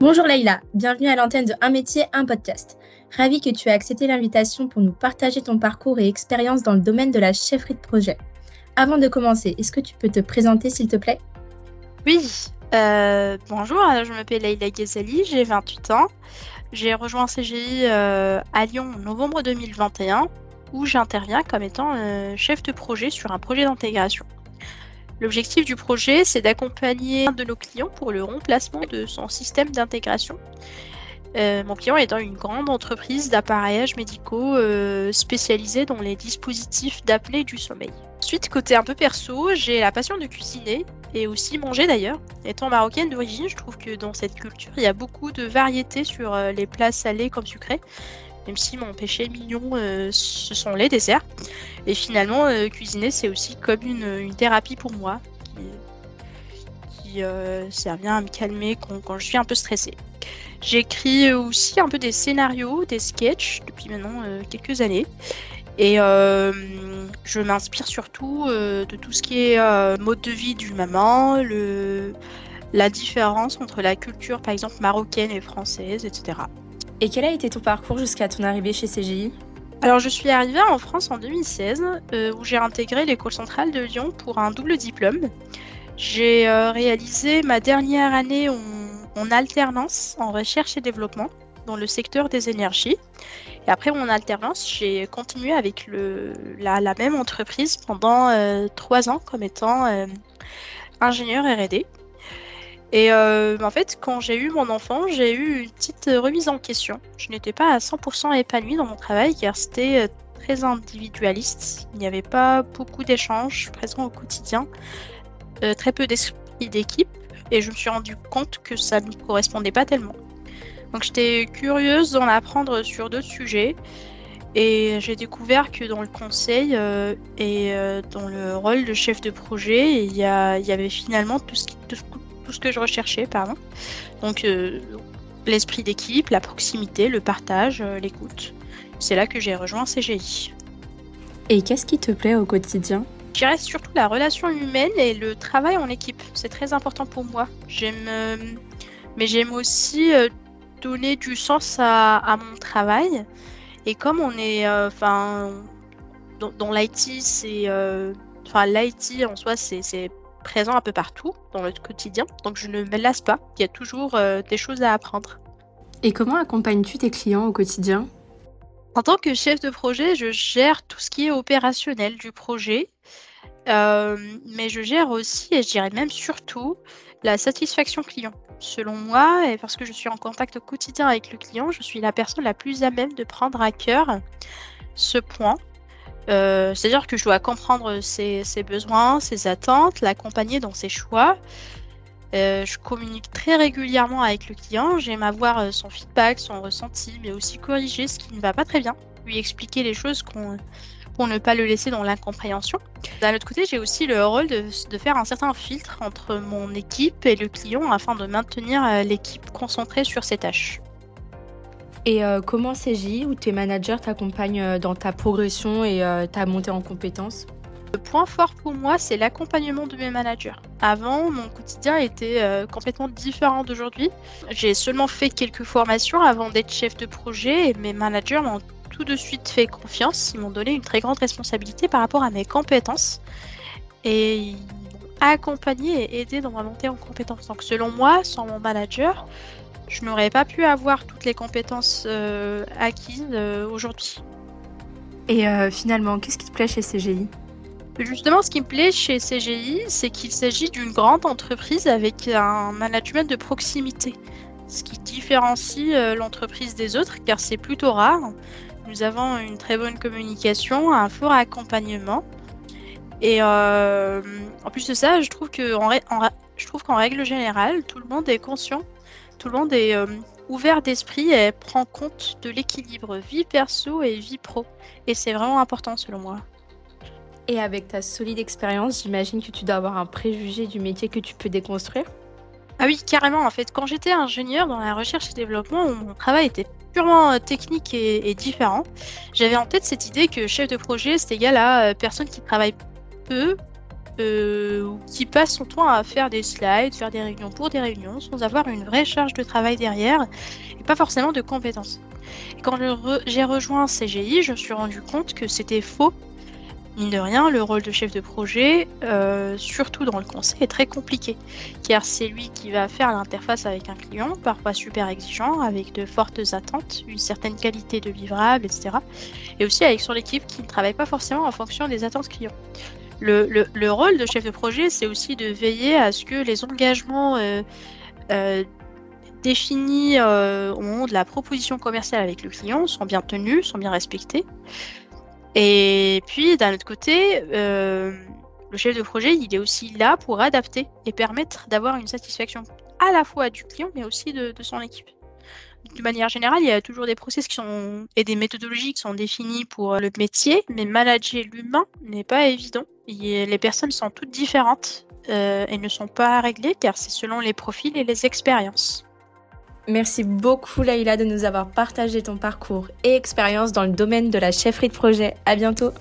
Bonjour Leïla, bienvenue à l'antenne de Un métier, un podcast. Ravi que tu aies accepté l'invitation pour nous partager ton parcours et expérience dans le domaine de la chefferie de projet. Avant de commencer, est-ce que tu peux te présenter s'il te plaît? Oui, euh, bonjour, je m'appelle Leïla Ghazali, j'ai 28 ans. J'ai rejoint CGI euh, à Lyon en novembre 2021 où j'interviens comme étant euh, chef de projet sur un projet d'intégration. L'objectif du projet, c'est d'accompagner un de nos clients pour le remplacement de son système d'intégration. Euh, mon client étant une grande entreprise d'appareillages médicaux euh, spécialisée dans les dispositifs d'apnée du sommeil. Ensuite, côté un peu perso, j'ai la passion de cuisiner et aussi manger d'ailleurs. Étant marocaine d'origine, je trouve que dans cette culture, il y a beaucoup de variétés sur euh, les plats salés comme sucrés même si mon péché mignon, euh, ce sont les desserts. Et finalement, euh, cuisiner, c'est aussi comme une, thérapie pour moi, qui, euh, sert bien à me calmer quand, je suis un peu stressée. J'écris aussi un peu des scénarios, des sketchs depuis maintenant quelques années. Et je m'inspire surtout de tout ce qui est mode de vie du maman, la différence entre la culture par exemple marocaine et française, etc. Et quel a été ton parcours jusqu'à ton arrivée chez CGI alors je suis arrivée en France en 2016 euh, où j'ai intégré l'école centrale de Lyon pour un double diplôme. J'ai euh, réalisé ma dernière année en, alternance en recherche et développement dans le secteur des énergies. Et après mon alternance, j'ai continué avec la, même entreprise pendant euh, trois ans comme étant ingénieur RD. Et euh, en fait, quand j'ai eu mon enfant, j'ai eu une petite remise en question. Je n'étais pas à 100% épanouie dans mon travail car c'était euh, très individualiste. Il n'y avait pas beaucoup d'échanges présents au quotidien, euh, très peu d'esprit d'équipe et je me suis rendu compte que ça ne me correspondait pas tellement. Donc j'étais curieuse d'en apprendre sur d'autres sujets et j'ai découvert que dans le conseil et dans le rôle de chef de projet, il y, avait finalement tout ce qui, tout ce que je recherchais, pardon. Donc euh, l'esprit d'équipe, la proximité, le partage, euh, l'écoute. C'est là que j'ai rejoint CGI. Et qu'est-ce qui te plaît au quotidien? Je dirais surtout la relation humaine et le travail en équipe. C'est très important pour moi. J'aime, euh, mais j'aime aussi donner du sens à, mon travail. Et comme on est, enfin, dans, dans l'IT, c'est, enfin, l'IT en soi, c'est présent un peu partout dans notre quotidien, donc je ne me lasse pas. Il y a toujours euh, des choses à apprendre. Et comment accompagnes-tu tes clients au quotidien? En tant que chef de projet, je gère tout ce qui est opérationnel du projet, euh, mais je gère aussi, et je dirais même surtout, la satisfaction client. Selon moi, et parce que je suis en contact au quotidien avec le client, je suis la personne la plus à même de prendre à cœur ce point euh, c'est-à-dire que je dois comprendre ses, besoins, ses attentes, l'accompagner dans ses choix. Euh, je communique très régulièrement avec le client, j'aime avoir euh, son feedback, son ressenti, mais aussi corriger ce qui ne va pas très bien, lui expliquer les choses pour ne pas le laisser dans l'incompréhension. D'un autre côté, j'ai aussi le rôle de, de, faire un certain filtre entre mon équipe et le client afin de maintenir l'équipe concentrée sur ses tâches. Et euh, comment CJ ou tes managers t'accompagnent euh, dans ta progression et euh, ta montée en compétences? Le point fort pour moi, c'est l'accompagnement de mes managers. Avant, mon quotidien était complètement différent d'aujourd'hui. J'ai seulement fait quelques formations avant d'être chef de projet et mes managers m'ont tout de suite fait confiance. Ils m'ont donné une très grande responsabilité par rapport à mes compétences. Et ils m'ont accompagné et aidé dans ma montée en compétences. Donc selon moi, sans mon manager, je n'aurais pas pu avoir toutes les compétences euh, acquises euh, aujourd'hui. Et euh, finalement, qu'est-ce qui te plaît chez CGI Justement, ce qui me plaît chez CGI, c'est qu'il s'agit d'une grande entreprise avec un management de proximité, ce qui différencie l'entreprise des autres, car c'est plutôt rare. Nous avons une très bonne communication, un fort accompagnement. Et en plus de ça, je trouve qu'en règle générale, tout le monde est conscient tout le monde est euh, ouvert d'esprit et prend compte de l'équilibre vie perso et vie pro. Et c'est vraiment important selon moi. Et avec ta solide expérience, j'imagine que tu dois avoir un préjugé du métier que tu peux déconstruire Ah oui, carrément. En fait, quand j'étais ingénieur dans la recherche et développement, mon travail était purement euh, technique et, différent. J'avais en tête cette idée que chef de projet, c'est égal à euh, personne qui travaille peu euh, qui passe son temps à faire des slides, faire des réunions pour des réunions, sans avoir une vraie charge de travail derrière, et pas forcément de compétences. quand j'ai rejoint CGI, je me suis rendu compte que c'était faux mine de rien, le rôle de chef de projet, euh, surtout dans le conseil, est très compliqué, car c'est lui qui va faire l'interface avec un client, parfois super exigeant, avec de fortes attentes, une certaine qualité de livrable, etc. Et aussi avec son équipe qui ne travaille pas forcément en fonction des attentes clients. Le, rôle de chef de projet, c'est aussi de veiller à ce que les engagements euh, euh, définis au moment de la proposition commerciale avec le client sont bien tenus, sont bien respectés. Et puis, d'un autre côté, euh, le chef de projet, il est aussi là pour adapter et permettre d'avoir une satisfaction à la fois du client, mais aussi de, son équipe. De manière générale, il y a toujours des process et des méthodologies qui sont définies pour le métier, mais manager l'humain n'est pas évident. les personnes sont toutes différentes euh, et ne sont pas réglées car c'est selon les profils et les expériences. Merci beaucoup Laïla de nous avoir partagé ton parcours et expérience dans le domaine de la chefferie de projet. À bientôt.